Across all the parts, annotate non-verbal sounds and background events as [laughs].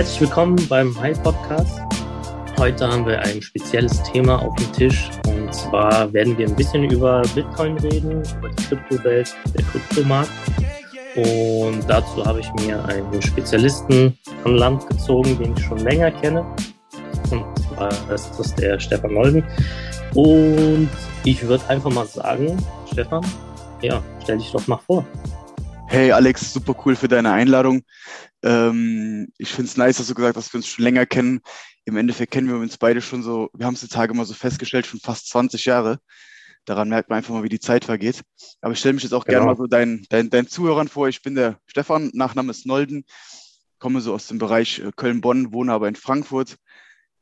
Herzlich willkommen beim High Podcast. Heute haben wir ein spezielles Thema auf dem Tisch und zwar werden wir ein bisschen über Bitcoin reden, über die Kryptowelt, der Kryptomarkt. Und dazu habe ich mir einen Spezialisten an Land gezogen, den ich schon länger kenne. Und zwar ist das der Stefan Molden. Und ich würde einfach mal sagen, Stefan, ja, stell dich doch mal vor. Hey Alex, super cool für deine Einladung. Ähm, ich finde es nice, dass du gesagt hast, dass wir uns schon länger kennen. Im Endeffekt kennen wir uns beide schon so, wir haben es die Tage mal so festgestellt, schon fast 20 Jahre. Daran merkt man einfach mal, wie die Zeit vergeht. Aber ich stelle mich jetzt auch genau. gerne mal so deinen, deinen, deinen Zuhörern vor. Ich bin der Stefan, Nachname ist Nolden, komme so aus dem Bereich äh, Köln-Bonn, wohne aber in Frankfurt,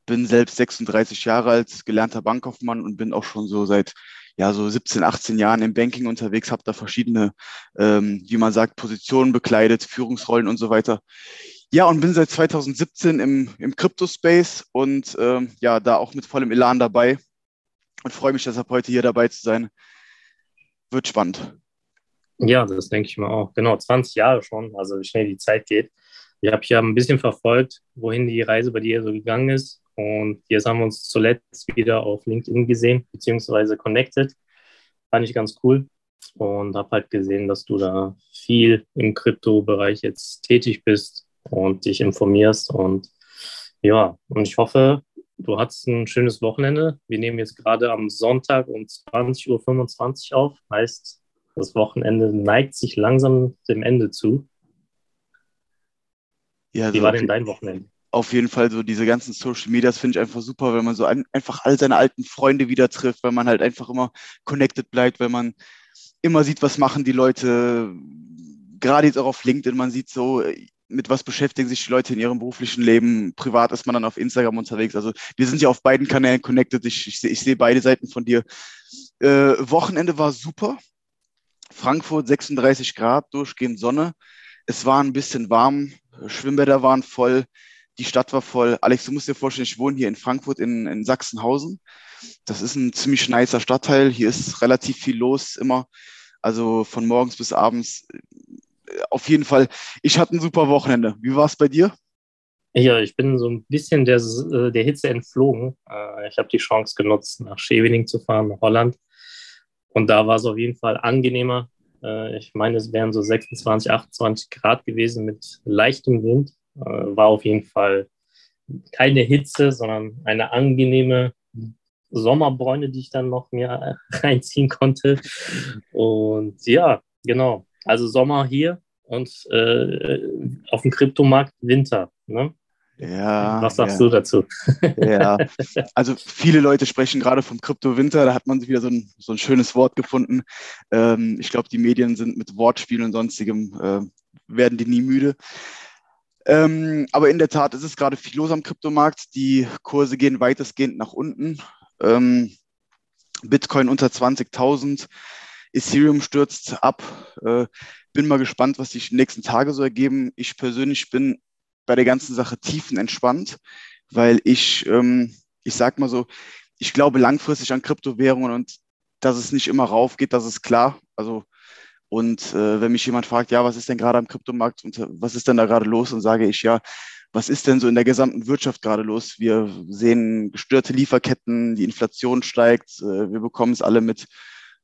bin selbst 36 Jahre alt, gelernter Bankkaufmann und bin auch schon so seit ja, so 17, 18 Jahren im Banking unterwegs, habe da verschiedene, ähm, wie man sagt, Positionen bekleidet, Führungsrollen und so weiter. Ja, und bin seit 2017 im, im Crypto-Space und ähm, ja, da auch mit vollem Elan dabei und freue mich deshalb heute hier dabei zu sein. Wird spannend. Ja, das denke ich mal auch. Genau, 20 Jahre schon, also wie schnell die Zeit geht. Ich habe hier ein bisschen verfolgt, wohin die Reise bei dir so gegangen ist. Und jetzt haben wir uns zuletzt wieder auf LinkedIn gesehen, beziehungsweise connected. Fand ich ganz cool und habe halt gesehen, dass du da viel im Krypto-Bereich jetzt tätig bist und dich informierst. Und ja, und ich hoffe, du hattest ein schönes Wochenende. Wir nehmen jetzt gerade am Sonntag um 20.25 Uhr auf. Heißt, das Wochenende neigt sich langsam dem Ende zu. Ja, Wie war denn dein Wochenende? Auf jeden Fall so diese ganzen Social Medias finde ich einfach super, wenn man so ein, einfach all seine alten Freunde wieder trifft, weil man halt einfach immer connected bleibt, weil man immer sieht, was machen die Leute, gerade jetzt auch auf LinkedIn, man sieht so, mit was beschäftigen sich die Leute in ihrem beruflichen Leben. Privat ist man dann auf Instagram unterwegs. Also wir sind ja auf beiden Kanälen connected. Ich, ich, ich sehe beide Seiten von dir. Äh, Wochenende war super. Frankfurt 36 Grad, durchgehend Sonne. Es war ein bisschen warm. Schwimmbäder waren voll die Stadt war voll. Alex, du musst dir vorstellen, ich wohne hier in Frankfurt in, in Sachsenhausen. Das ist ein ziemlich nicer Stadtteil. Hier ist relativ viel los immer. Also von morgens bis abends. Äh, auf jeden Fall, ich hatte ein super Wochenende. Wie war es bei dir? Ja, ich bin so ein bisschen der, äh, der Hitze entflogen. Äh, ich habe die Chance genutzt, nach Schevening zu fahren, nach Holland. Und da war es auf jeden Fall angenehmer. Ich meine, es wären so 26, 28 Grad gewesen mit leichtem Wind. Äh, war auf jeden Fall keine Hitze, sondern eine angenehme Sommerbräune, die ich dann noch mir [laughs] reinziehen konnte. Und ja, genau. Also Sommer hier und äh, auf dem Kryptomarkt Winter. Ne? Ja. Was sagst ja. du dazu? Ja, [laughs] also viele Leute sprechen gerade vom Krypto-Winter, da hat man wieder so ein, so ein schönes Wort gefunden. Ähm, ich glaube, die Medien sind mit Wortspielen und sonstigem, äh, werden die nie müde. Ähm, aber in der Tat ist es gerade viel los am Kryptomarkt. Die Kurse gehen weitestgehend nach unten. Ähm, Bitcoin unter 20.000. Ethereum stürzt ab. Äh, bin mal gespannt, was sich die nächsten Tage so ergeben. Ich persönlich bin bei der ganzen Sache tiefenentspannt, weil ich, ähm, ich sag mal so, ich glaube langfristig an Kryptowährungen und dass es nicht immer raufgeht, das ist klar. Also und äh, wenn mich jemand fragt, ja, was ist denn gerade am Kryptomarkt und äh, was ist denn da gerade los, dann sage ich, ja, was ist denn so in der gesamten Wirtschaft gerade los? Wir sehen gestörte Lieferketten, die Inflation steigt, äh, wir bekommen es alle mit.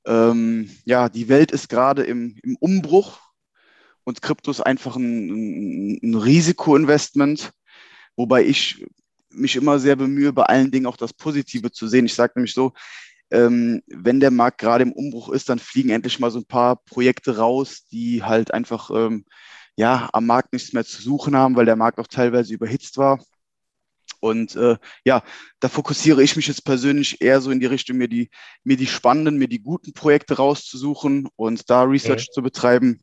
Ähm, ja, die Welt ist gerade im, im Umbruch und Krypto ist einfach ein, ein Risikoinvestment, wobei ich mich immer sehr bemühe, bei allen Dingen auch das Positive zu sehen. Ich sage nämlich so, ähm, wenn der Markt gerade im Umbruch ist, dann fliegen endlich mal so ein paar Projekte raus, die halt einfach ähm, ja, am Markt nichts mehr zu suchen haben, weil der Markt auch teilweise überhitzt war. Und äh, ja, da fokussiere ich mich jetzt persönlich eher so in die Richtung, mir die, mir die spannenden, mir die guten Projekte rauszusuchen und da Research okay. zu betreiben.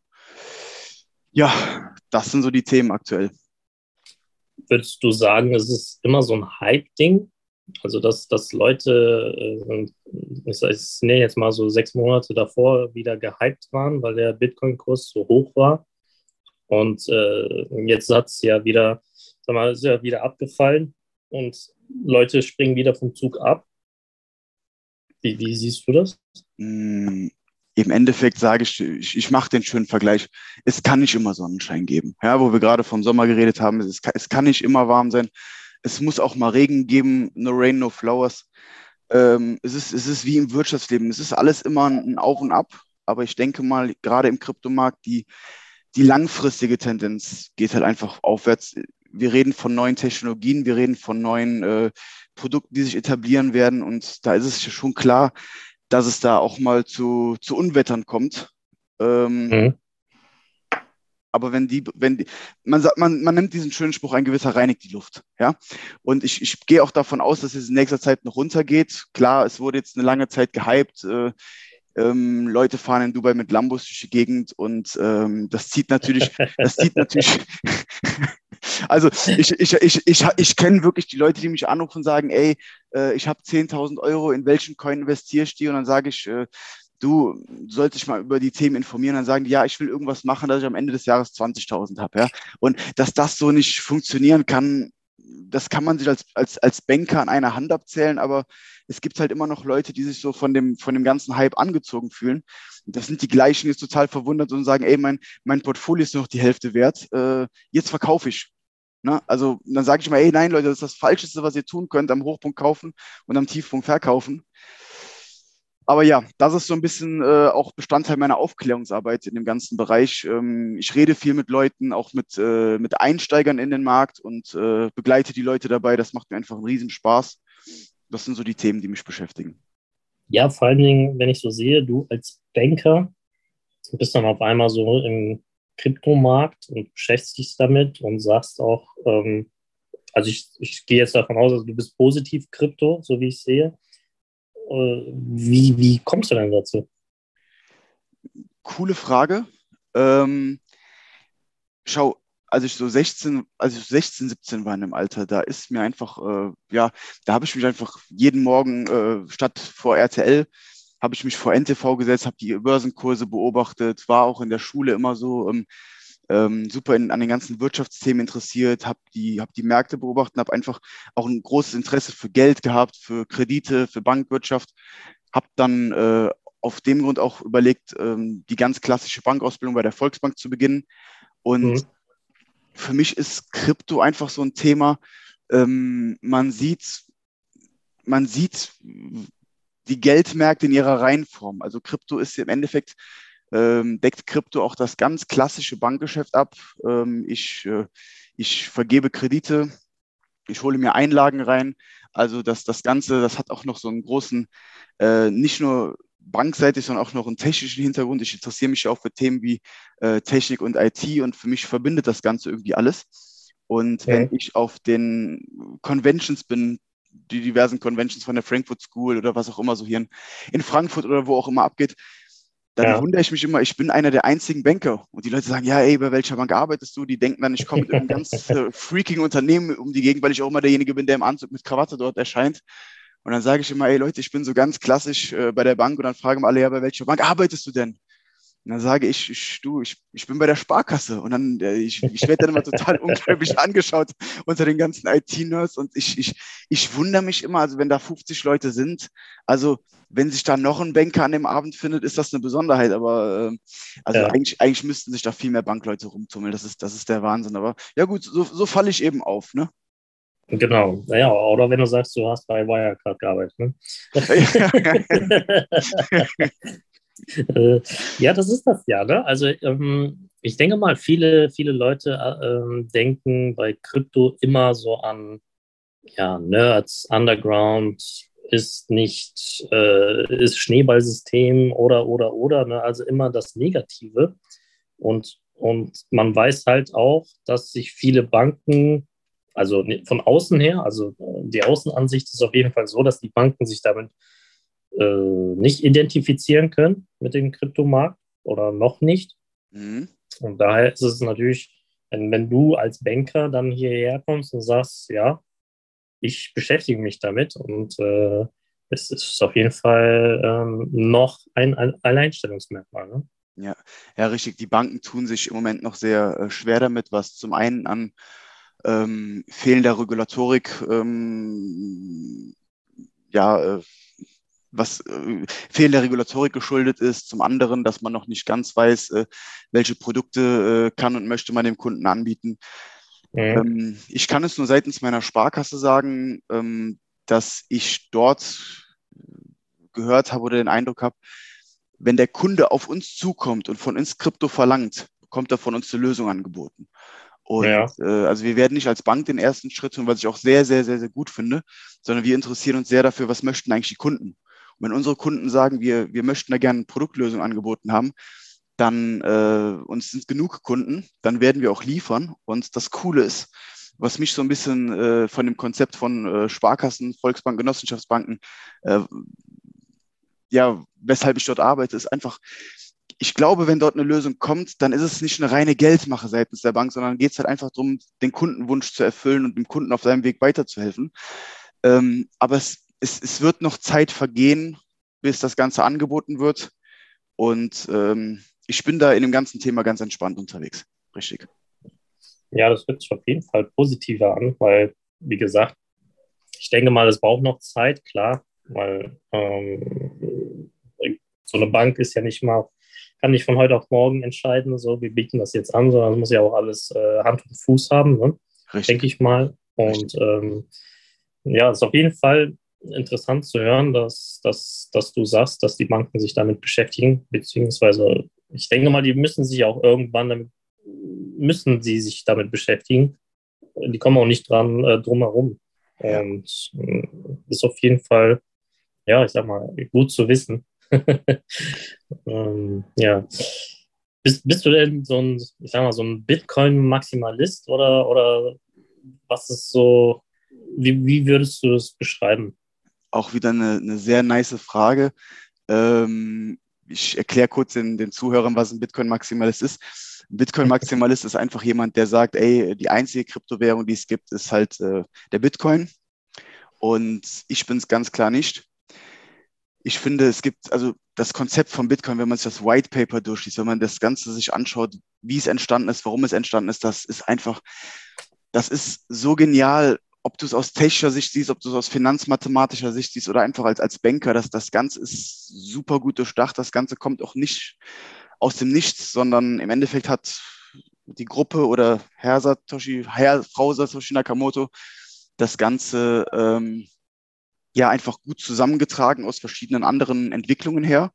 Ja, das sind so die Themen aktuell. Würdest du sagen, es ist immer so ein Hype-Ding? Also, dass, dass Leute, äh, ich nenne jetzt mal so sechs Monate davor wieder gehypt waren, weil der Bitcoin-Kurs so hoch war. Und äh, jetzt hat es ja wieder, sag mal, ist ja wieder abgefallen und Leute springen wieder vom Zug ab. Wie, wie siehst du das? Hm, im Endeffekt sage ich, ich, ich mache den schönen Vergleich. Es kann nicht immer Sonnenschein geben. Ja, wo wir gerade vom Sommer geredet haben, es es kann nicht immer warm sein. Es muss auch mal Regen geben, no rain, no flowers. Ähm, es, ist, es ist wie im Wirtschaftsleben. Es ist alles immer ein Auf und Ab. Aber ich denke mal, gerade im Kryptomarkt, die, die langfristige Tendenz geht halt einfach aufwärts. Wir reden von neuen Technologien, wir reden von neuen äh, Produkten, die sich etablieren werden. Und da ist es schon klar, dass es da auch mal zu, zu Unwettern kommt. Ähm, mhm. Aber wenn die, wenn die, man sagt, man, man nimmt diesen schönen Spruch, ein gewisser reinigt die Luft, ja. Und ich, ich gehe auch davon aus, dass es in nächster Zeit noch runtergeht. Klar, es wurde jetzt eine lange Zeit gehypt. Äh, ähm, Leute fahren in Dubai mit Lambos durch die Gegend und ähm, das zieht natürlich, das zieht natürlich. [laughs] also ich, ich, ich, ich, ich kenne wirklich die Leute, die mich anrufen und sagen, ey, äh, ich habe 10.000 Euro, in welchen Coin investierst du? Und dann sage ich, äh, du sollst dich mal über die Themen informieren, dann sagen die, ja, ich will irgendwas machen, dass ich am Ende des Jahres 20.000 habe. Ja? Und dass das so nicht funktionieren kann, das kann man sich als, als, als Banker an einer Hand abzählen, aber es gibt halt immer noch Leute, die sich so von dem, von dem ganzen Hype angezogen fühlen. Das sind die gleichen, die total verwundert und sagen, ey, mein, mein Portfolio ist nur noch die Hälfte wert, äh, jetzt verkaufe ich. Ne? Also dann sage ich mal, ey, nein, Leute, das ist das Falscheste, was ihr tun könnt, am Hochpunkt kaufen und am Tiefpunkt verkaufen. Aber ja, das ist so ein bisschen äh, auch Bestandteil meiner Aufklärungsarbeit in dem ganzen Bereich. Ähm, ich rede viel mit Leuten, auch mit, äh, mit Einsteigern in den Markt und äh, begleite die Leute dabei. Das macht mir einfach einen riesen Spaß. Das sind so die Themen, die mich beschäftigen. Ja, vor allen Dingen, wenn ich so sehe, du als Banker bist dann auf einmal so im Kryptomarkt und beschäftigst dich damit und sagst auch, ähm, also ich, ich gehe jetzt davon aus, also du bist positiv Krypto, so wie ich sehe. Äh, wie, wie kommst du denn dazu? Coole Frage. Ähm, schau, als ich so 16, als ich 16, 17 war in dem Alter, da ist mir einfach, äh, ja, da habe ich mich einfach jeden Morgen äh, statt vor RTL habe ich mich vor NTV gesetzt, habe die Börsenkurse beobachtet, war auch in der Schule immer so ähm, ähm, super in, an den ganzen Wirtschaftsthemen interessiert, habe die, hab die Märkte beobachtet, habe einfach auch ein großes Interesse für Geld gehabt, für Kredite, für Bankwirtschaft, habe dann äh, auf dem Grund auch überlegt, ähm, die ganz klassische Bankausbildung bei der Volksbank zu beginnen. Und mhm. für mich ist Krypto einfach so ein Thema. Ähm, man sieht, man sieht die Geldmärkte in ihrer Reihenform. Also Krypto ist im Endeffekt ähm, deckt Krypto auch das ganz klassische Bankgeschäft ab. Ähm, ich, äh, ich vergebe Kredite, ich hole mir Einlagen rein. Also das, das Ganze, das hat auch noch so einen großen, äh, nicht nur bankseitig, sondern auch noch einen technischen Hintergrund. Ich interessiere mich ja auch für Themen wie äh, Technik und IT und für mich verbindet das Ganze irgendwie alles. Und okay. wenn ich auf den Conventions bin, die diversen Conventions von der Frankfurt School oder was auch immer so hier in, in Frankfurt oder wo auch immer abgeht, dann ja. wundere ich mich immer, ich bin einer der einzigen Banker. Und die Leute sagen, ja, ey, bei welcher Bank arbeitest du? Die denken dann, ich komme mit einem ganz äh, freaking Unternehmen um die Gegend, weil ich auch immer derjenige bin, der im Anzug mit Krawatte dort erscheint. Und dann sage ich immer, ey Leute, ich bin so ganz klassisch äh, bei der Bank und dann fragen alle, ja, bei welcher Bank arbeitest du denn? Und dann sage ich, ich du, ich, ich bin bei der Sparkasse. Und dann, äh, ich, ich werde dann immer total [laughs] ungläubig angeschaut unter den ganzen IT-Nerds. Und ich, ich, ich wundere mich immer, also wenn da 50 Leute sind, also wenn sich da noch ein Banker an dem Abend findet, ist das eine Besonderheit. Aber äh, also ja. eigentlich, eigentlich müssten sich da viel mehr Bankleute rumtummeln. Das ist, das ist der Wahnsinn. Aber ja gut, so, so falle ich eben auf, ne? Genau, naja, oder wenn du sagst, du hast bei Wirecard gearbeitet. Ne? [laughs] [laughs] Äh, ja, das ist das ja. Ne? Also ähm, ich denke mal, viele, viele Leute äh, denken bei Krypto immer so an ja, Nerds, Underground, ist nicht, äh, ist Schneeballsystem oder, oder, oder, ne? also immer das Negative. Und, und man weiß halt auch, dass sich viele Banken, also von außen her, also die Außenansicht ist auf jeden Fall so, dass die Banken sich damit äh, nicht identifizieren können mit dem Kryptomarkt oder noch nicht. Mhm. Und daher ist es natürlich, wenn, wenn du als Banker dann hierher kommst und sagst, ja, ich beschäftige mich damit und äh, es ist auf jeden Fall ähm, noch ein, ein Alleinstellungsmerkmal. Ne? Ja, ja, richtig. Die Banken tun sich im Moment noch sehr äh, schwer damit, was zum einen an ähm, fehlender Regulatorik ähm, ja, äh, was äh, fehlender Regulatorik geschuldet ist, zum anderen, dass man noch nicht ganz weiß, äh, welche Produkte äh, kann und möchte man dem Kunden anbieten. Mhm. Ähm, ich kann es nur seitens meiner Sparkasse sagen, ähm, dass ich dort gehört habe oder den Eindruck habe, wenn der Kunde auf uns zukommt und von uns Krypto verlangt, bekommt er von uns eine Lösung angeboten. Und ja. äh, also wir werden nicht als Bank den ersten Schritt tun, was ich auch sehr, sehr, sehr, sehr gut finde, sondern wir interessieren uns sehr dafür, was möchten eigentlich die Kunden. Wenn unsere Kunden sagen, wir, wir möchten da gerne eine Produktlösung angeboten haben, dann äh, uns sind genug Kunden, dann werden wir auch liefern. Und das Coole ist, was mich so ein bisschen äh, von dem Konzept von äh, Sparkassen, Volksbanken, Genossenschaftsbanken, äh, ja, weshalb ich dort arbeite, ist einfach, ich glaube, wenn dort eine Lösung kommt, dann ist es nicht eine reine Geldmache seitens der Bank, sondern geht es halt einfach darum, den Kundenwunsch zu erfüllen und dem Kunden auf seinem Weg weiterzuhelfen. Ähm, aber es, es, es wird noch Zeit vergehen, bis das Ganze angeboten wird. Und ähm, ich bin da in dem ganzen Thema ganz entspannt unterwegs. Richtig. Ja, das hört sich auf jeden Fall positiver an, weil, wie gesagt, ich denke mal, es braucht noch Zeit, klar, weil ähm, so eine Bank ist ja nicht mal, kann nicht von heute auf morgen entscheiden, so, wir bieten das jetzt an, sondern es muss ja auch alles äh, Hand und Fuß haben, ne? denke ich mal. Und ähm, ja, es ist auf jeden Fall interessant zu hören, dass, dass, dass du sagst, dass die Banken sich damit beschäftigen, beziehungsweise ich denke mal, die müssen sich auch irgendwann damit, müssen sie sich damit beschäftigen. Die kommen auch nicht dran äh, drum herum. Und äh, ist auf jeden Fall, ja, ich sag mal, gut zu wissen. [laughs] ähm, ja. Bist, bist du denn so ein, ich sag mal, so ein Bitcoin-Maximalist oder, oder was ist so, wie, wie würdest du das beschreiben? Auch wieder eine, eine sehr nice Frage. Ähm, ich erkläre kurz den, den Zuhörern, was ein Bitcoin-Maximalist ist. Ein Bitcoin-Maximalist ist einfach jemand, der sagt, ey, die einzige Kryptowährung, die es gibt, ist halt äh, der Bitcoin. Und ich bin es ganz klar nicht. Ich finde, es gibt, also das Konzept von Bitcoin, wenn man sich das White Paper durchliest, wenn man das Ganze sich anschaut, wie es entstanden ist, warum es entstanden ist, das ist einfach, das ist so genial ob du es aus technischer Sicht siehst, ob du es aus finanzmathematischer Sicht siehst oder einfach als, als Banker, dass das Ganze ist super gut durchdacht. Das Ganze kommt auch nicht aus dem Nichts, sondern im Endeffekt hat die Gruppe oder Herr Satoshi, Herr, Frau Satoshi Nakamoto das Ganze ähm, ja einfach gut zusammengetragen aus verschiedenen anderen Entwicklungen her.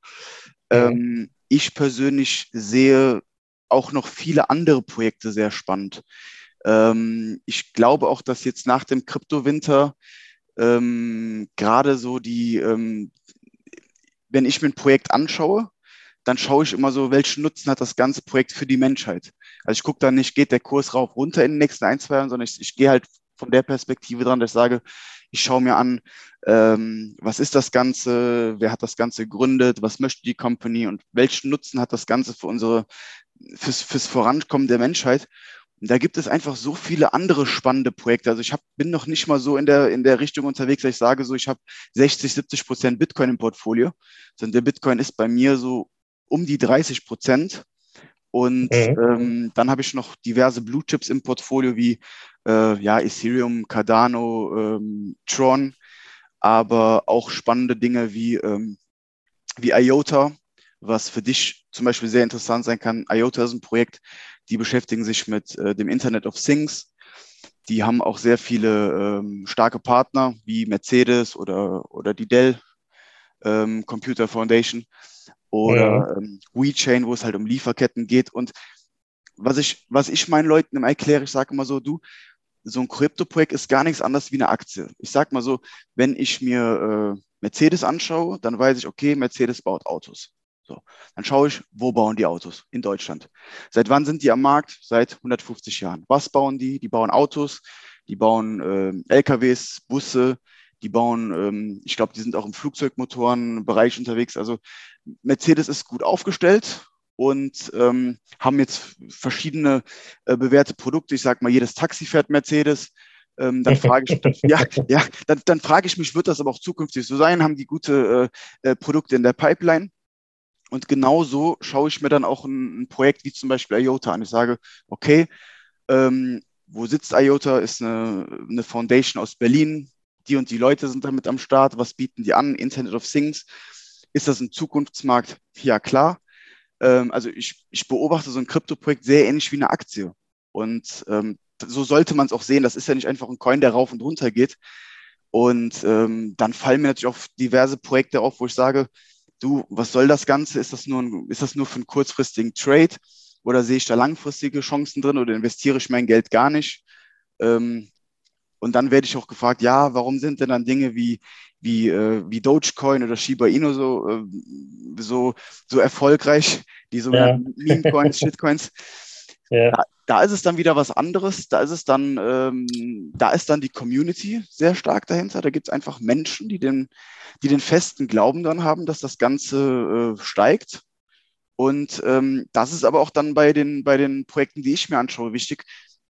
Mhm. Ähm, ich persönlich sehe auch noch viele andere Projekte sehr spannend. Ähm, ich glaube auch, dass jetzt nach dem Kryptowinter ähm, gerade so die, ähm, wenn ich mir ein Projekt anschaue, dann schaue ich immer so, welchen Nutzen hat das ganze Projekt für die Menschheit. Also ich gucke dann nicht, geht der Kurs rauf runter in den nächsten ein, zwei Jahren, sondern ich, ich gehe halt von der Perspektive dran, dass ich sage, ich schaue mir an, ähm, was ist das Ganze, wer hat das Ganze gegründet, was möchte die Company und welchen Nutzen hat das Ganze für unsere, fürs, fürs Vorankommen der Menschheit. Da gibt es einfach so viele andere spannende Projekte. Also ich hab, bin noch nicht mal so in der, in der Richtung unterwegs, dass ich sage, so ich habe 60, 70 Prozent Bitcoin im Portfolio, sondern der Bitcoin ist bei mir so um die 30 Prozent. Und mhm. ähm, dann habe ich noch diverse Blue Chips im Portfolio wie äh, ja, Ethereum, Cardano, ähm, Tron, aber auch spannende Dinge wie, ähm, wie IOTA, was für dich zum Beispiel sehr interessant sein kann. IOTA ist ein Projekt, die beschäftigen sich mit äh, dem Internet of Things. Die haben auch sehr viele ähm, starke Partner wie Mercedes oder, oder die Dell ähm, Computer Foundation oder ja. ähm, WeChain, wo es halt um Lieferketten geht. Und was ich, was ich meinen Leuten immer erkläre, ich sage immer so, du, so ein Krypto-Projekt ist gar nichts anderes wie eine Aktie. Ich sage mal so, wenn ich mir äh, Mercedes anschaue, dann weiß ich, okay, Mercedes baut Autos. So, dann schaue ich, wo bauen die Autos in Deutschland? Seit wann sind die am Markt? Seit 150 Jahren. Was bauen die? Die bauen Autos, die bauen äh, LKWs, Busse, die bauen, ähm, ich glaube, die sind auch im Flugzeugmotorenbereich unterwegs. Also Mercedes ist gut aufgestellt und ähm, haben jetzt verschiedene äh, bewährte Produkte. Ich sage mal, jedes Taxi fährt Mercedes. Ähm, dann frage ich, ja, ja, dann, dann frage ich mich, wird das aber auch zukünftig so sein? Haben die gute äh, äh, Produkte in der Pipeline? Und genauso schaue ich mir dann auch ein, ein, Projekt wie zum Beispiel IOTA an. Ich sage, okay, ähm, wo sitzt IOTA? Ist eine, eine Foundation aus Berlin, die und die Leute sind damit am Start, was bieten die an, Internet of Things. Ist das ein Zukunftsmarkt? Ja, klar. Ähm, also ich, ich beobachte so ein Krypto-Projekt sehr ähnlich wie eine Aktie. Und ähm, so sollte man es auch sehen. Das ist ja nicht einfach ein Coin, der rauf und runter geht. Und ähm, dann fallen mir natürlich auch diverse Projekte auf, wo ich sage, du, was soll das Ganze? Ist das nur, ein, ist das nur für einen kurzfristigen Trade? Oder sehe ich da langfristige Chancen drin oder investiere ich mein Geld gar nicht? Ähm, und dann werde ich auch gefragt, ja, warum sind denn dann Dinge wie, wie, äh, wie Dogecoin oder Shiba Inu so, äh, so, so erfolgreich, die sogenannten ja. Meme-Coins, [laughs] Shitcoins? Ja. Da, ist es dann wieder was anderes. Da ist es dann, ähm, da ist dann die Community sehr stark dahinter. Da gibt es einfach Menschen, die den, die den festen Glauben dann haben, dass das Ganze äh, steigt. Und ähm, das ist aber auch dann bei den, bei den Projekten, die ich mir anschaue, wichtig,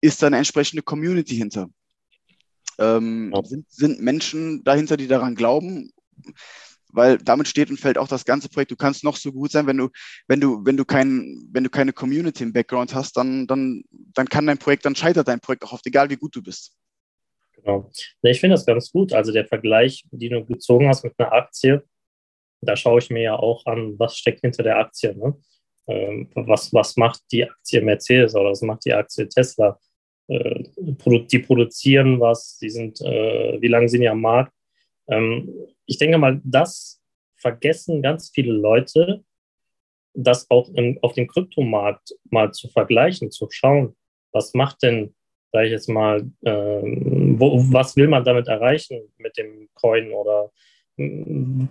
ist da eine entsprechende Community hinter. Ähm, sind, sind Menschen dahinter, die daran glauben? Weil damit steht und fällt auch das ganze Projekt. Du kannst noch so gut sein, wenn du, wenn du, wenn du kein, wenn du keine Community im Background hast, dann, dann, dann kann dein Projekt, dann scheitert dein Projekt auch oft, egal wie gut du bist. Genau. Ich finde das ganz gut. Also der Vergleich, den du gezogen hast mit einer Aktie, da schaue ich mir ja auch an, was steckt hinter der Aktie. Ne? Ähm, was, was macht die Aktie Mercedes oder was macht die Aktie Tesla? Äh, die produzieren was, die sind, äh, wie lange sind die am Markt? Ähm, ich denke mal, das vergessen ganz viele Leute, das auch im, auf dem Kryptomarkt mal zu vergleichen, zu schauen, was macht denn, sage ich jetzt mal, äh, wo, was will man damit erreichen mit dem Coin oder äh,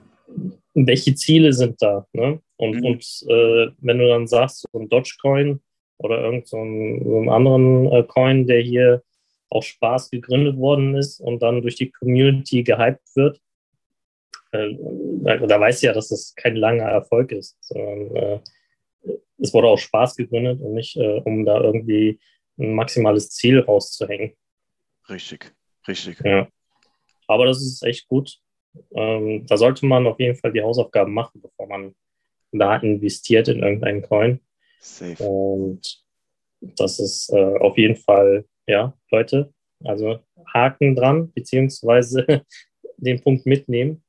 welche Ziele sind da? Ne? Und, mhm. und äh, wenn du dann sagst, so ein Dogecoin oder irgendeinen so so einen anderen äh, Coin, der hier aus Spaß gegründet worden ist und dann durch die Community gehypt wird, äh, da, da weiß ja, dass das kein langer Erfolg ist, sondern äh, es wurde auch Spaß gegründet und nicht, äh, um da irgendwie ein maximales Ziel rauszuhängen. Richtig, richtig. Ja. Aber das ist echt gut. Ähm, da sollte man auf jeden Fall die Hausaufgaben machen, bevor man da investiert in irgendeinen Coin. Safe. Und das ist äh, auf jeden Fall, ja, Leute, also Haken dran, beziehungsweise [laughs] den Punkt mitnehmen,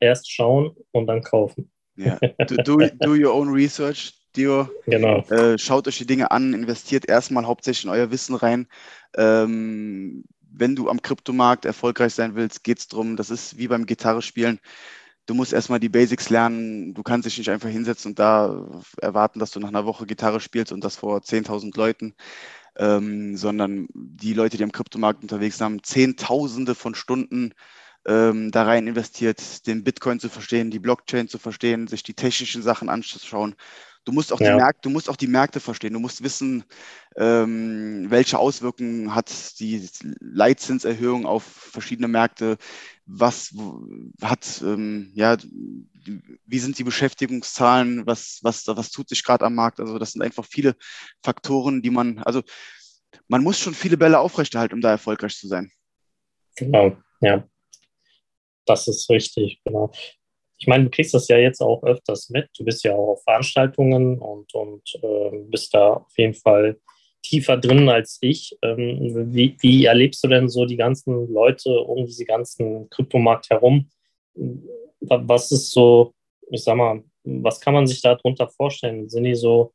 erst schauen und dann kaufen. Ja, do, do, do your own research, Dio. Genau. Äh, schaut euch die Dinge an, investiert erstmal hauptsächlich in euer Wissen rein. Ähm, wenn du am Kryptomarkt erfolgreich sein willst, geht es darum, das ist wie beim Gitarre spielen. Du musst erstmal die Basics lernen. Du kannst dich nicht einfach hinsetzen und da erwarten, dass du nach einer Woche Gitarre spielst und das vor 10.000 Leuten, ähm, sondern die Leute, die am Kryptomarkt unterwegs sind, haben Zehntausende von Stunden ähm, da rein investiert, den Bitcoin zu verstehen, die Blockchain zu verstehen, sich die technischen Sachen anzuschauen Du musst auch, ja. die, Märkte, du musst auch die Märkte verstehen. Du musst wissen, ähm, welche Auswirkungen hat die Leitzinserhöhung auf verschiedene Märkte. Was hat, ähm, ja, wie sind die Beschäftigungszahlen? Was, was, was tut sich gerade am Markt? Also, das sind einfach viele Faktoren, die man, also, man muss schon viele Bälle aufrechterhalten, um da erfolgreich zu sein. Genau, ja. Das ist richtig, genau ich meine, du kriegst das ja jetzt auch öfters mit. Du bist ja auch auf Veranstaltungen und, und äh, bist da auf jeden Fall tiefer drin als ich. Ähm, wie, wie erlebst du denn so die ganzen Leute um diese ganzen Kryptomarkt herum? Was ist so, ich sag mal, was kann man sich darunter vorstellen? Sind die so,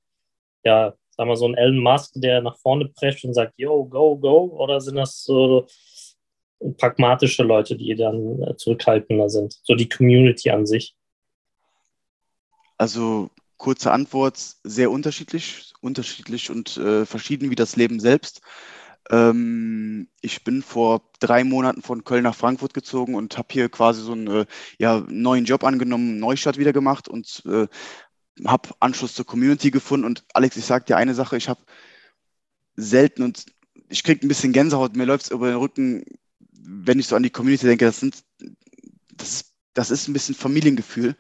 ja, sag mal, so ein Elon Musk, der nach vorne prescht und sagt, yo, go, go? Oder sind das so pragmatische Leute, die dann zurückhaltender sind, so die Community an sich? Also kurze Antwort, sehr unterschiedlich, unterschiedlich und äh, verschieden wie das Leben selbst. Ähm, ich bin vor drei Monaten von Köln nach Frankfurt gezogen und habe hier quasi so einen äh, ja, neuen Job angenommen, Neustadt wieder gemacht und äh, habe Anschluss zur Community gefunden. Und Alex, ich sage dir eine Sache, ich habe selten und ich kriege ein bisschen Gänsehaut, mir läuft es über den Rücken, wenn ich so an die Community denke, das sind, das, das ist ein bisschen Familiengefühl.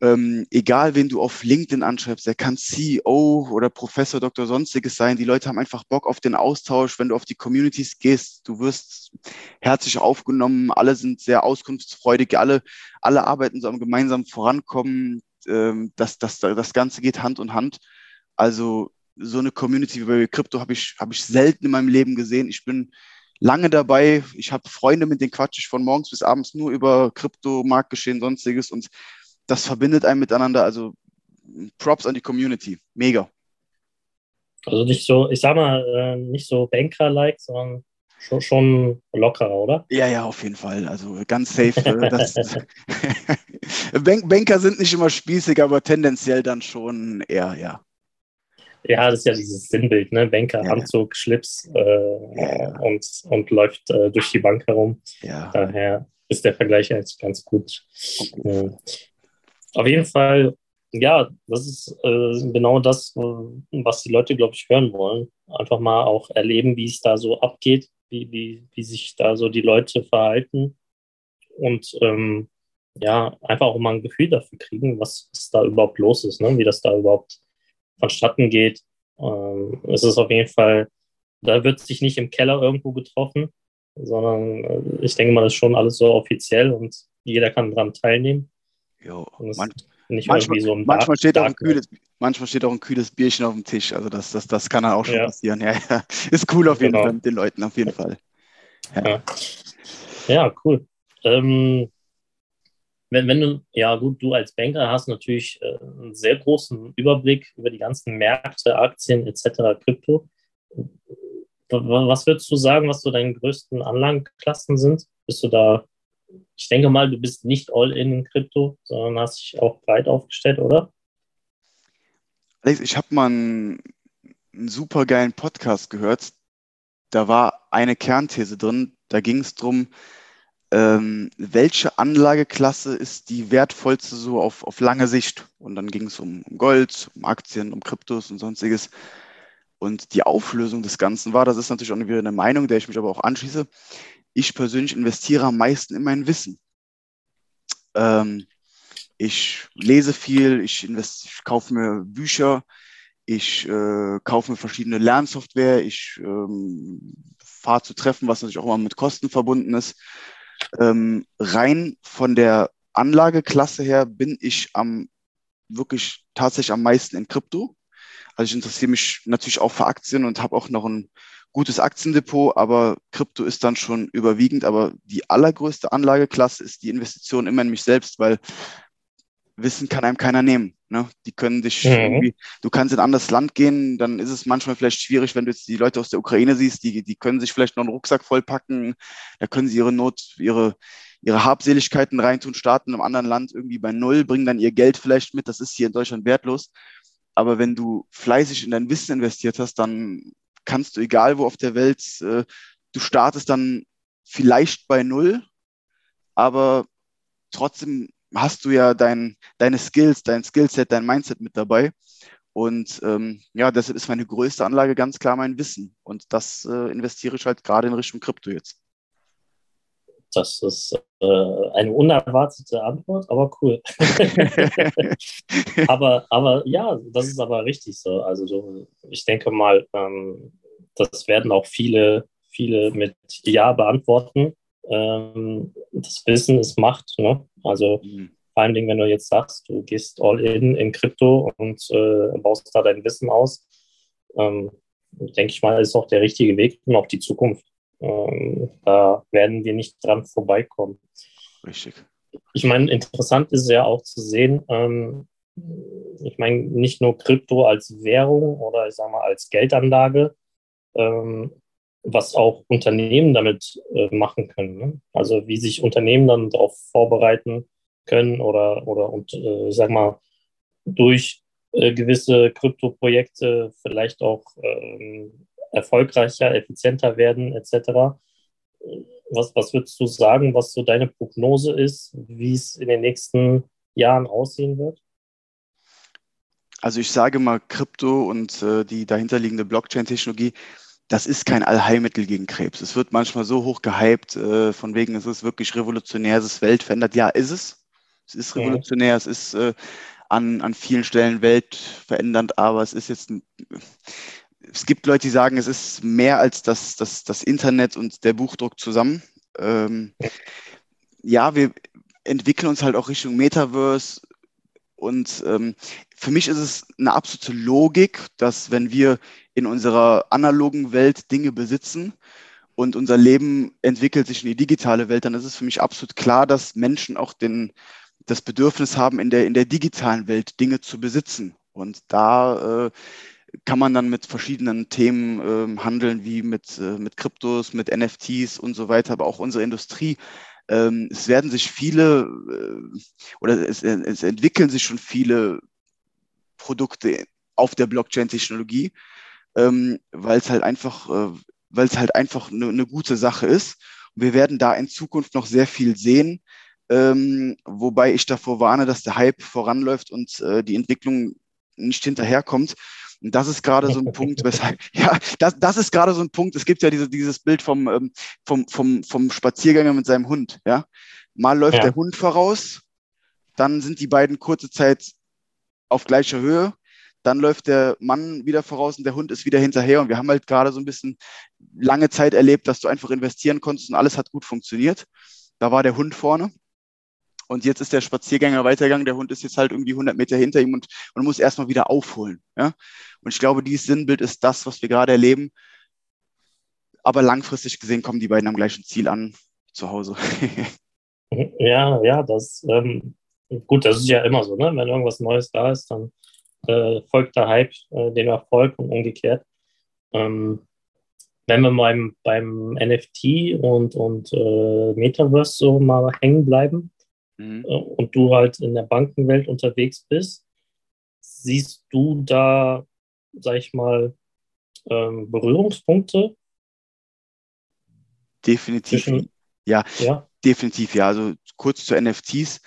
Ähm, egal, wen du auf LinkedIn anschreibst, der kann CEO oder Professor, Doktor, sonstiges sein. Die Leute haben einfach Bock auf den Austausch. Wenn du auf die Communities gehst, du wirst herzlich aufgenommen. Alle sind sehr auskunftsfreudig. Alle, alle arbeiten so am gemeinsamen Vorankommen. Ähm, das, das, das Ganze geht Hand in Hand. Also so eine Community wie bei Crypto habe ich, hab ich selten in meinem Leben gesehen. Ich bin lange dabei. Ich habe Freunde, mit denen quatsche ich von morgens bis abends nur über Krypto, Marktgeschehen, sonstiges und das verbindet einen miteinander. Also Props an die Community. Mega. Also nicht so, ich sag mal, äh, nicht so Banker-like, sondern schon, schon lockerer, oder? Ja, ja, auf jeden Fall. Also ganz safe. Äh, das, [laughs] Banker sind nicht immer spießig, aber tendenziell dann schon eher, ja. Ja, das ist ja dieses Sinnbild, ne? Banker, ja. Anzug, Schlips äh, ja. und, und läuft äh, durch die Bank herum. Ja. Daher ist der Vergleich jetzt ganz gut. Okay. Auf jeden Fall, ja, das ist äh, genau das, was die Leute, glaube ich, hören wollen. Einfach mal auch erleben, wie es da so abgeht, wie, wie, wie sich da so die Leute verhalten. Und ähm, ja, einfach auch mal ein Gefühl dafür kriegen, was, was da überhaupt los ist, ne? wie das da überhaupt vonstatten geht. Ähm, es ist auf jeden Fall, da wird sich nicht im Keller irgendwo getroffen, sondern äh, ich denke mal, das ist schon alles so offiziell und jeder kann daran teilnehmen. Jo, man, manchmal, so manchmal, steht Dark, auch ein kühles, manchmal steht auch ein kühles Bierchen auf dem Tisch. Also das, das, das kann auch schon ja. passieren. Ja, ja. Ist cool auf jeden genau. Fall mit den Leuten, auf jeden Fall. Ja, ja. cool. Ähm, wenn, wenn du, ja gut, du als Banker hast natürlich äh, einen sehr großen Überblick über die ganzen Märkte, Aktien etc., Krypto. Was würdest du sagen, was so deine größten Anlagenklassen sind? Bist du da, ich denke mal, du bist nicht all in in Krypto, sondern hast dich auch breit aufgestellt, oder? Alex, ich habe mal einen, einen super geilen Podcast gehört. Da war eine Kernthese drin. Da ging es darum, ähm, welche Anlageklasse ist die wertvollste so auf, auf lange Sicht? Und dann ging es um, Gold, um Aktien, um Kryptos und sonstiges. Und die Auflösung des Ganzen war, das ist natürlich auch wieder eine Meinung, der ich mich aber auch anschließe. Ich persönlich investiere am meisten in mein Wissen. Ähm, ich lese viel, ich, ich kaufe mir Bücher, ich äh, kaufe mir verschiedene Lernsoftware, ich ähm, fahre zu Treffen, was natürlich auch immer mit Kosten verbunden ist. Ähm, rein von der Anlageklasse her bin ich am wirklich tatsächlich am meisten in Krypto. Also ich interessiere mich natürlich auch für Aktien und habe auch noch ein gutes Aktiendepot, aber Krypto ist dann schon überwiegend. Aber die allergrößte Anlageklasse ist die Investition immer in mich selbst, weil Wissen kann einem keiner nehmen. Ne? Die können dich mhm. irgendwie, du kannst in ein anderes Land gehen, dann ist es manchmal vielleicht schwierig, wenn du jetzt die Leute aus der Ukraine siehst, die, die können sich vielleicht noch einen Rucksack vollpacken, da können sie ihre Not, ihre, ihre Habseligkeiten reintun, starten im anderen Land irgendwie bei Null, bringen dann ihr Geld vielleicht mit, das ist hier in Deutschland wertlos. Aber wenn du fleißig in dein Wissen investiert hast, dann kannst du, egal wo auf der Welt, äh, du startest dann vielleicht bei Null, aber trotzdem hast du ja dein, deine Skills, dein Skillset, dein Mindset mit dabei. Und ähm, ja, deshalb ist meine größte Anlage ganz klar mein Wissen. Und das äh, investiere ich halt gerade in Richtung Krypto jetzt. Das ist äh, eine unerwartete Antwort, aber cool. [laughs] aber, aber ja, das ist aber richtig so. Also so, ich denke mal, ähm, das werden auch viele, viele mit Ja beantworten. Ähm, das Wissen ist Macht. Ne? Also mhm. vor allem, wenn du jetzt sagst, du gehst all in in Krypto und äh, baust da dein Wissen aus, ähm, denke ich mal, ist auch der richtige Weg und auch die Zukunft. Ähm, da werden wir nicht dran vorbeikommen. Richtig. Ich meine, interessant ist ja auch zu sehen, ähm, ich meine, nicht nur Krypto als Währung oder ich sage mal als Geldanlage, ähm, was auch Unternehmen damit äh, machen können. Ne? Also wie sich Unternehmen dann darauf vorbereiten können oder, oder und äh, sag mal, durch äh, gewisse Krypto-Projekte vielleicht auch ähm, erfolgreicher, effizienter werden, etc. Was, was würdest du sagen, was so deine Prognose ist, wie es in den nächsten Jahren aussehen wird? Also ich sage mal, Krypto und äh, die dahinterliegende Blockchain-Technologie das ist kein Allheilmittel gegen Krebs. Es wird manchmal so hoch gehypt, äh, von wegen, es ist wirklich revolutionär, es ist weltverändert. Ja, ist es. Es ist revolutionär, ja. es ist äh, an, an vielen Stellen weltverändernd, aber es ist jetzt, ein, es gibt Leute, die sagen, es ist mehr als das, das, das Internet und der Buchdruck zusammen. Ähm, ja, wir entwickeln uns halt auch Richtung Metaverse und ähm, für mich ist es eine absolute Logik, dass wenn wir in unserer analogen Welt Dinge besitzen und unser Leben entwickelt sich in die digitale Welt, dann ist es für mich absolut klar, dass Menschen auch den, das Bedürfnis haben, in der, in der digitalen Welt Dinge zu besitzen. Und da äh, kann man dann mit verschiedenen Themen äh, handeln, wie mit, äh, mit Kryptos, mit NFTs und so weiter, aber auch unsere Industrie. Ähm, es werden sich viele äh, oder es, es entwickeln sich schon viele Produkte auf der Blockchain-Technologie, ähm, weil es halt einfach, äh, weil es halt einfach eine ne gute Sache ist. Und wir werden da in Zukunft noch sehr viel sehen, ähm, wobei ich davor warne, dass der Hype voranläuft und äh, die Entwicklung nicht hinterherkommt. Und das ist gerade so ein Punkt, weshalb, [laughs] ja, das, das ist gerade so ein Punkt. Es gibt ja diese, dieses Bild vom, ähm, vom, vom, vom Spaziergänger mit seinem Hund, ja. Mal läuft ja. der Hund voraus, dann sind die beiden kurze Zeit auf gleicher Höhe, dann läuft der Mann wieder voraus und der Hund ist wieder hinterher. Und wir haben halt gerade so ein bisschen lange Zeit erlebt, dass du einfach investieren konntest und alles hat gut funktioniert. Da war der Hund vorne. Und jetzt ist der Spaziergänger weitergegangen, der Hund ist jetzt halt irgendwie 100 Meter hinter ihm und man muss erstmal wieder aufholen. Ja? Und ich glaube, dieses Sinnbild ist das, was wir gerade erleben. Aber langfristig gesehen kommen die beiden am gleichen Ziel an, zu Hause. [laughs] ja, ja, das, ähm, gut, das ist ja immer so, ne? Wenn irgendwas Neues da ist, dann äh, folgt der Hype äh, dem Erfolg und umgekehrt. Ähm, wenn wir beim, beim NFT und, und äh, Metaverse so mal hängen bleiben, mhm. Äh, und du halt in der Bankenwelt unterwegs bist, siehst du da, sag ich mal, ähm, Berührungspunkte? Definitiv. Zwischen, ja, ja, definitiv, ja. Also kurz zu NFTs.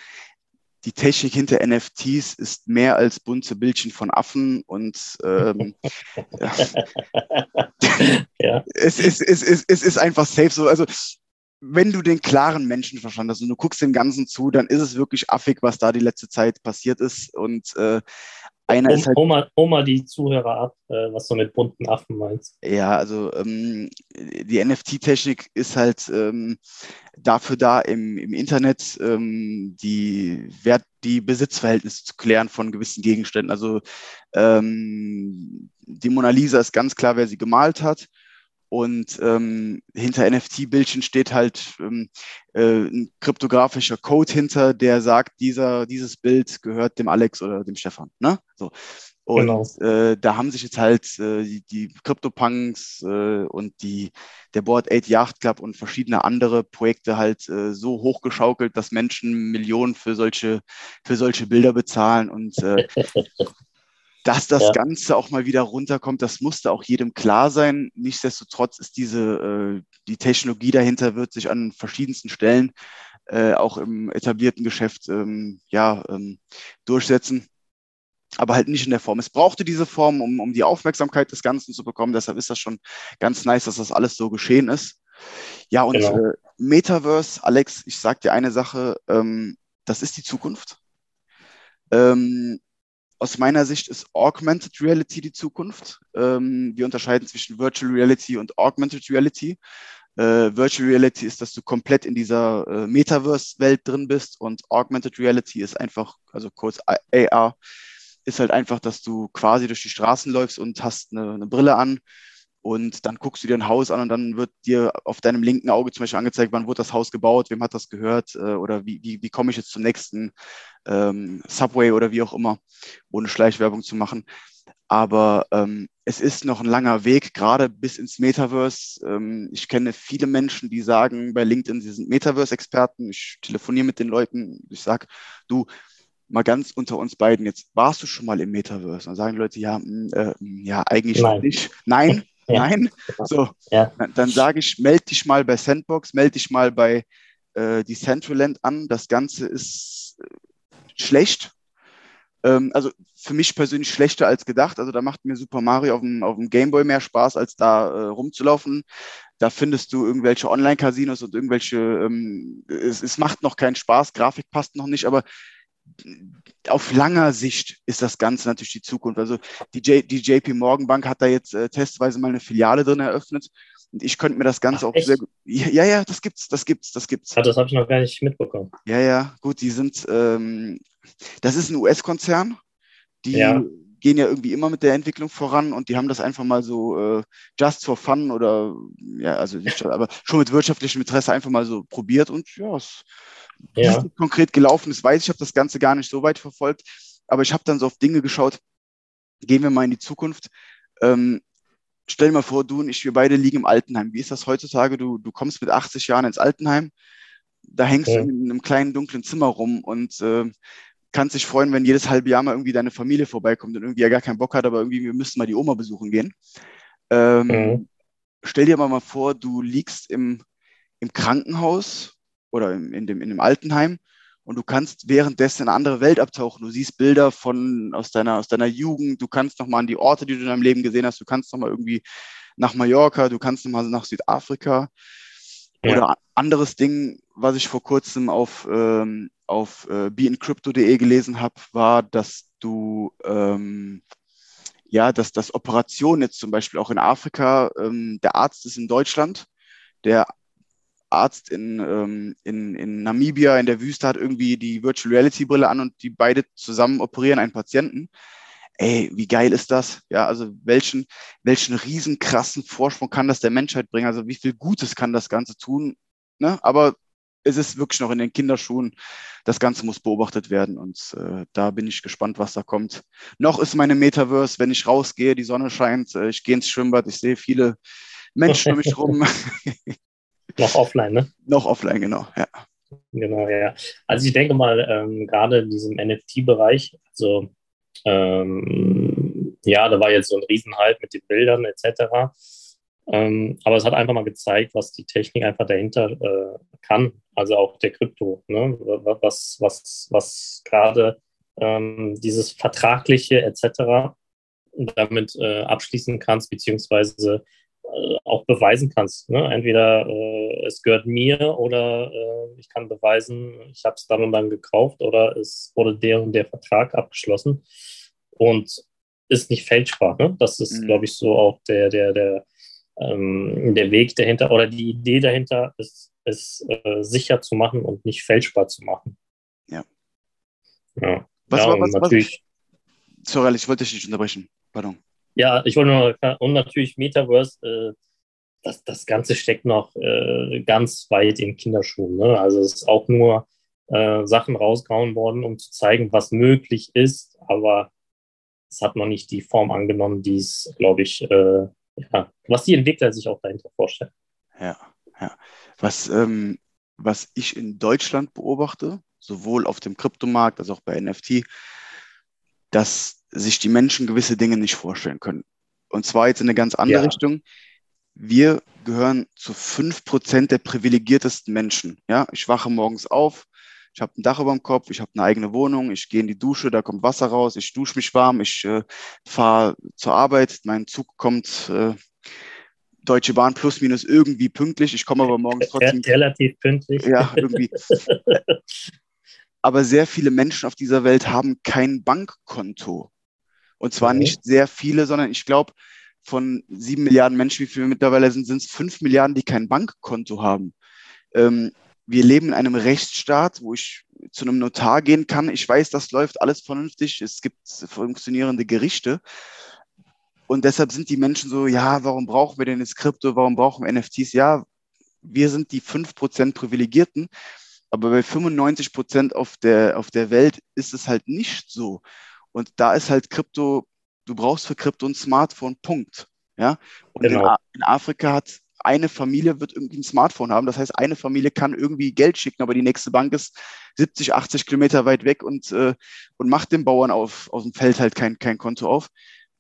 Die Technik hinter NFTs ist mehr als bunte Bildchen von Affen und ähm, ja. [laughs] [laughs] es, ist, es, ist, es ist einfach safe so. Also wenn du den klaren Menschenverstand hast und du guckst dem Ganzen zu, dann ist es wirklich affig, was da die letzte Zeit passiert ist. Und äh, einer um, ist halt. Hol mal die Zuhörer ab, äh, was du mit bunten Affen meinst. Ja, also ähm, die NFT-Technik ist halt ähm, dafür da, im, im Internet ähm, die Wert, die Besitzverhältnisse zu klären von gewissen Gegenständen. Also ähm, die Mona Lisa ist ganz klar, wer sie gemalt hat. Und ähm, hinter NFT-Bildchen steht halt ähm, äh, ein kryptografischer Code hinter, der sagt, dieser, dieses Bild gehört dem Alex oder dem Stefan. Ne? So. Und genau. äh, da haben sich jetzt halt äh, die, die CryptoPunks äh, und die, der Board 8 Yacht Club und verschiedene andere Projekte halt äh, so hochgeschaukelt, dass Menschen Millionen für solche, für solche Bilder bezahlen. Und äh, [laughs] dass das ja. Ganze auch mal wieder runterkommt, das musste auch jedem klar sein. Nichtsdestotrotz ist diese, äh, die Technologie dahinter wird sich an verschiedensten Stellen äh, auch im etablierten Geschäft ähm, ja, ähm, durchsetzen. Aber halt nicht in der Form. Es brauchte diese Form, um, um die Aufmerksamkeit des Ganzen zu bekommen. Deshalb ist das schon ganz nice, dass das alles so geschehen ist. Ja, und genau. äh, Metaverse, Alex, ich sag dir eine Sache, ähm, das ist die Zukunft. Ähm, aus meiner Sicht ist Augmented Reality die Zukunft. Ähm, wir unterscheiden zwischen Virtual Reality und Augmented Reality. Äh, Virtual Reality ist, dass du komplett in dieser äh, Metaverse-Welt drin bist und Augmented Reality ist einfach, also kurz AR, ist halt einfach, dass du quasi durch die Straßen läufst und hast eine, eine Brille an und dann guckst du dir ein Haus an und dann wird dir auf deinem linken Auge zum Beispiel angezeigt, wann wurde das Haus gebaut, wem hat das gehört äh, oder wie, wie, wie komme ich jetzt zum nächsten ähm, Subway oder wie auch immer, ohne Schleichwerbung zu machen. Aber ähm, es ist noch ein langer Weg, gerade bis ins Metaverse. Ähm, ich kenne viele Menschen, die sagen bei LinkedIn, sie sind Metaverse-Experten. Ich telefoniere mit den Leuten. Ich sage, du, mal ganz unter uns beiden, jetzt warst du schon mal im Metaverse? Und dann sagen die Leute, ja, mh, mm, äh, ja, eigentlich Nein. nicht. Nein, [laughs] ja. Nein. So, ja. dann, dann sage ich, melde dich mal bei Sandbox, melde dich mal bei äh, Decentraland an. Das Ganze ist äh, schlecht. Ähm, also für mich persönlich schlechter als gedacht. Also da macht mir Super Mario auf dem, auf dem Gameboy mehr Spaß, als da äh, rumzulaufen. Da findest du irgendwelche Online-Casinos und irgendwelche, ähm, es, es macht noch keinen Spaß, Grafik passt noch nicht, aber auf langer Sicht ist das Ganze natürlich die Zukunft. Also die, J, die JP Morgan Bank hat da jetzt äh, testweise mal eine Filiale drin eröffnet. Und ich könnte mir das Ganze Ach, auch echt? sehr gut. Ja, ja, das gibt's, das gibt's, das gibt's. Ja, das habe ich noch gar nicht mitbekommen. Ja, ja, gut, die sind, ähm, das ist ein US-Konzern. Die, ja. gehen ja irgendwie immer mit der Entwicklung voran und die haben das einfach mal so äh, just for fun oder ja, also nicht, aber schon mit wirtschaftlichem Interesse einfach mal so probiert und ja, es ja. ist konkret gelaufen ist, weiß ich, habe das Ganze gar nicht so weit verfolgt, aber ich habe dann so auf Dinge geschaut, gehen wir mal in die Zukunft. Ähm, stell dir mal vor, du und ich, wir beide liegen im Altenheim. Wie ist das heutzutage? Du, du kommst mit 80 Jahren ins Altenheim, da hängst ja. du in einem kleinen dunklen Zimmer rum und äh, kannst dich freuen, wenn jedes halbe Jahr mal irgendwie deine Familie vorbeikommt und irgendwie ja gar keinen Bock hat, aber irgendwie wir müssten mal die Oma besuchen gehen. Ähm, mhm. Stell dir mal, mal vor, du liegst im, im Krankenhaus oder in, dem, in dem Altenheim und du kannst währenddessen in eine andere Welt abtauchen. Du siehst Bilder von aus deiner, aus deiner Jugend, du kannst nochmal an die Orte, die du in deinem Leben gesehen hast, du kannst nochmal irgendwie nach Mallorca, du kannst nochmal nach Südafrika. Ja. Oder anderes Ding, was ich vor kurzem auf, ähm, auf äh, beincrypto.de gelesen habe, war, dass du ähm, ja, dass das Operationen jetzt zum Beispiel auch in Afrika, ähm, der Arzt ist in Deutschland, der Arzt in, ähm, in, in Namibia in der Wüste hat irgendwie die Virtual Reality Brille an und die beide zusammen operieren einen Patienten. Ey, wie geil ist das? Ja, also welchen, welchen riesen krassen Vorsprung kann das der Menschheit bringen? Also wie viel Gutes kann das Ganze tun? Ne? Aber es ist wirklich noch in den Kinderschuhen. Das Ganze muss beobachtet werden und äh, da bin ich gespannt, was da kommt. Noch ist meine Metaverse, wenn ich rausgehe, die Sonne scheint, äh, ich gehe ins Schwimmbad, ich sehe viele Menschen um mich rum. [laughs] [laughs] Noch offline, ne? Noch offline, genau, ja. Genau, ja. Also ich denke mal, ähm, gerade in diesem NFT-Bereich, also ähm, ja, da war jetzt so ein Riesenhype mit den Bildern etc. Ähm, aber es hat einfach mal gezeigt, was die Technik einfach dahinter äh, kann. Also auch der Krypto, ne? was, was, was gerade ähm, dieses Vertragliche etc. damit äh, abschließen kannst, beziehungsweise auch beweisen kannst. Ne? Entweder äh, es gehört mir oder äh, ich kann beweisen, ich habe es dann und dann gekauft oder es wurde der und der Vertrag abgeschlossen und ist nicht fälschbar. Ne? Das ist, mhm. glaube ich, so auch der, der, der, ähm, der Weg dahinter oder die Idee dahinter ist, es äh, sicher zu machen und nicht fälschbar zu machen. Ja. Ja, was ja war, was, natürlich. Was, sorry, ich wollte dich nicht unterbrechen. Pardon. Ja, ich wollte nur, und natürlich Metaverse, äh, das, das Ganze steckt noch äh, ganz weit in Kinderschuhen. Ne? Also es ist auch nur äh, Sachen rausgehauen worden, um zu zeigen, was möglich ist, aber es hat noch nicht die Form angenommen, die es, glaube ich, äh, ja, was die Entwickler sich auch dahinter vorstellen. Ja, ja. Was, ähm, was ich in Deutschland beobachte, sowohl auf dem Kryptomarkt als auch bei NFT, dass sich die Menschen gewisse Dinge nicht vorstellen können. Und zwar jetzt in eine ganz andere ja. Richtung. Wir gehören zu fünf Prozent der privilegiertesten Menschen. Ja, ich wache morgens auf, ich habe ein Dach über dem Kopf, ich habe eine eigene Wohnung, ich gehe in die Dusche, da kommt Wasser raus, ich dusche mich warm, ich äh, fahre zur Arbeit, mein Zug kommt äh, Deutsche Bahn plus minus irgendwie pünktlich. Ich komme aber morgens trotzdem. Relativ pünktlich. Ja, irgendwie. [laughs] aber sehr viele Menschen auf dieser Welt haben kein Bankkonto. Und zwar mhm. nicht sehr viele, sondern ich glaube, von sieben Milliarden Menschen, wie viele mittlerweile sind, sind es fünf Milliarden, die kein Bankkonto haben. Ähm, wir leben in einem Rechtsstaat, wo ich zu einem Notar gehen kann. Ich weiß, das läuft alles vernünftig. Es gibt funktionierende Gerichte. Und deshalb sind die Menschen so, ja, warum brauchen wir denn jetzt Krypto? Warum brauchen wir NFTs? Ja, wir sind die fünf Prozent Privilegierten. Aber bei 95 Prozent auf der, auf der Welt ist es halt nicht so. Und da ist halt Krypto, du brauchst für Krypto ein Smartphone, Punkt. Ja? Und genau. in, in, Afrika hat eine Familie wird irgendwie ein Smartphone haben. Das heißt, eine Familie kann irgendwie Geld schicken, aber die nächste Bank ist 70, 80 Kilometer weit weg und, äh, und macht dem Bauern auf, aus dem Feld halt kein, kein Konto auf.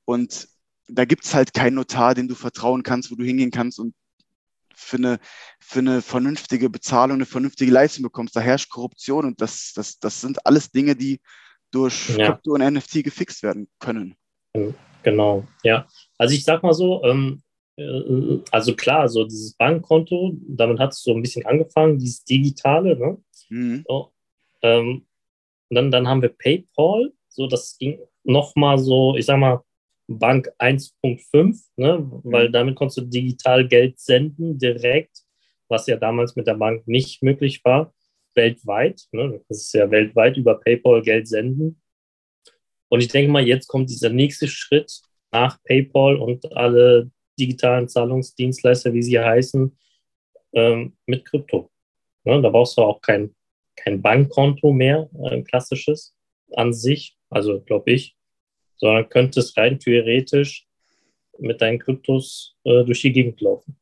Und da gibt es halt keinen Notar, dem du vertrauen kannst, wo du hingehen kannst und für eine, für eine vernünftige Bezahlung, eine vernünftige Leistung bekommst. Da herrscht Korruption und das, das, das sind alles Dinge, die, durch ja. Krypto und NFT gefixt werden können. Genau, ja. Also ich sag mal so, ähm, äh, also klar, so dieses Bankkonto, damit hat es so ein bisschen angefangen, dieses Digitale, ne? Mhm. So, ähm, dann, dann haben wir PayPal, so das ging nochmal so, ich sag mal, Bank 1.5, ne? weil mhm. damit konntest du digital Geld senden direkt, was ja damals mit der Bank nicht möglich war weltweit. Ne? Das ist ja weltweit über PayPal Geld senden. Und ich denke mal, jetzt kommt dieser nächste Schritt nach PayPal und alle digitalen Zahlungsdienstleister, wie sie heißen, ähm, mit Krypto. Ne, da brauchst du auch kein, kein Bankkonto mehr, ein klassisches an sich, also glaube ich, sondern könntest rein theoretisch mit deinen Kryptos äh, durch die Gegend laufen.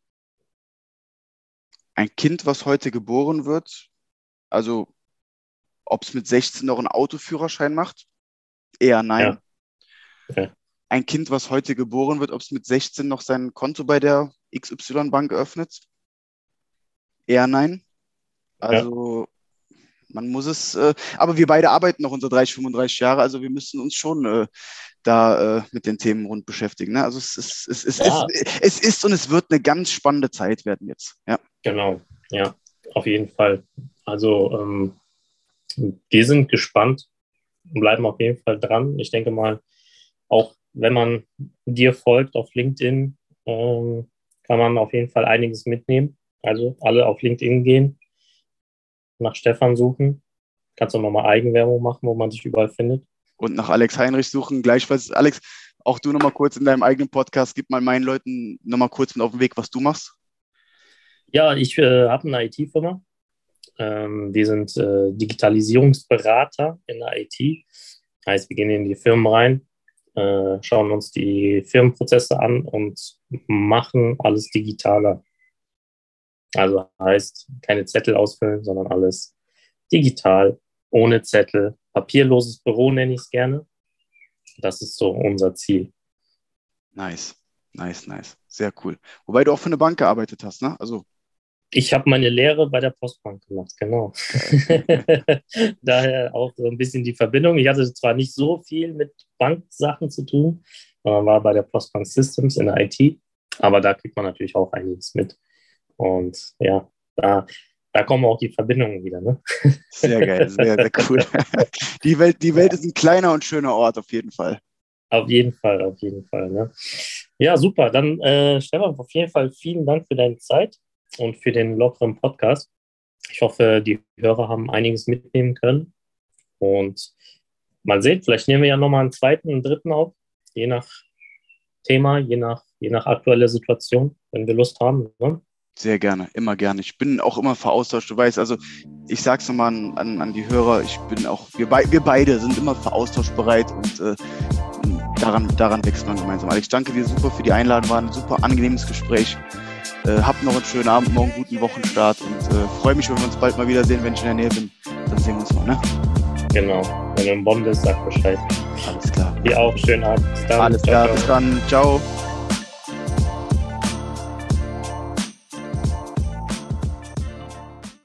Ein Kind, was heute geboren wird, also ob es mit 16 noch einen Autoführerschein macht, eher nein. Ja. Ja. Ein Kind, was heute geboren wird, ob es mit 16 noch sein Konto bei der XY-Bank öffnet, eher nein. Also ja. man muss es, äh, aber wir beide arbeiten noch unsere 30, 35 Jahre, also wir müssen uns schon äh, da äh, mit den Themen rund beschäftigen. Ne? Also es, es, es, es, ja. es, es ist und es wird eine ganz spannende Zeit werden jetzt. Ja. Genau, ja, auf jeden Fall. Also ähm, wir sind gespannt und bleiben auf jeden Fall dran. Ich denke mal, auch wenn man dir folgt auf LinkedIn, ähm, kann man auf jeden Fall einiges mitnehmen. Also alle auf LinkedIn gehen, nach Stefan suchen. Kannst du nochmal Eigenwerbung machen, wo man sich überall findet und nach Alex Heinrich suchen. Gleichfalls, Alex, auch du nochmal kurz in deinem eigenen Podcast, gib mal meinen Leuten nochmal kurz mit auf den Weg, was du machst. Ja, ich äh, habe eine IT-Firma. Ähm, wir sind äh, Digitalisierungsberater in der IT. Heißt, wir gehen in die Firmen rein, äh, schauen uns die Firmenprozesse an und machen alles digitaler. Also heißt, keine Zettel ausfüllen, sondern alles digital, ohne Zettel, papierloses Büro nenne ich es gerne. Das ist so unser Ziel. Nice, nice, nice. Sehr cool. Wobei du auch für eine Bank gearbeitet hast, ne? Also ich habe meine Lehre bei der Postbank gemacht, genau. [laughs] Daher auch so ein bisschen die Verbindung. Ich hatte zwar nicht so viel mit Banksachen zu tun, sondern war bei der Postbank Systems in der IT, aber da kriegt man natürlich auch einiges mit. Und ja, da da kommen auch die Verbindungen wieder. Ne? Sehr geil, sehr, sehr cool. [laughs] Die Welt, die Welt ist ein kleiner und schöner Ort auf jeden Fall. Auf jeden Fall, auf jeden Fall. Ne? Ja, super. Dann, äh, Stefan, auf jeden Fall vielen Dank für deine Zeit und für den lockeren Podcast. Ich hoffe, die Hörer haben einiges mitnehmen können. Und mal sehen, vielleicht nehmen wir ja nochmal einen zweiten, einen dritten auf, je nach Thema, je nach, je nach aktueller Situation, wenn wir Lust haben. Ne? Sehr gerne, immer gerne. Ich bin auch immer für Austausch. Du weißt, also ich sag's nochmal an, an, an die Hörer, ich bin auch, wir, be wir beide sind immer für Austausch bereit und äh, daran, daran wächst man gemeinsam. Ich danke dir super für die Einladung, war ein super angenehmes Gespräch. Äh, habt noch einen schönen Abend, morgen guten Wochenstart und äh, freue mich, wenn wir uns bald mal wiedersehen, wenn ich in der Nähe bin. Dann sehen wir uns mal, ne? Genau. Wenn du in Bonn bist, sag Bescheid. Alles klar. Dir auch schönen Abend. Bis dann. Alles klar, bis dann. Ciao.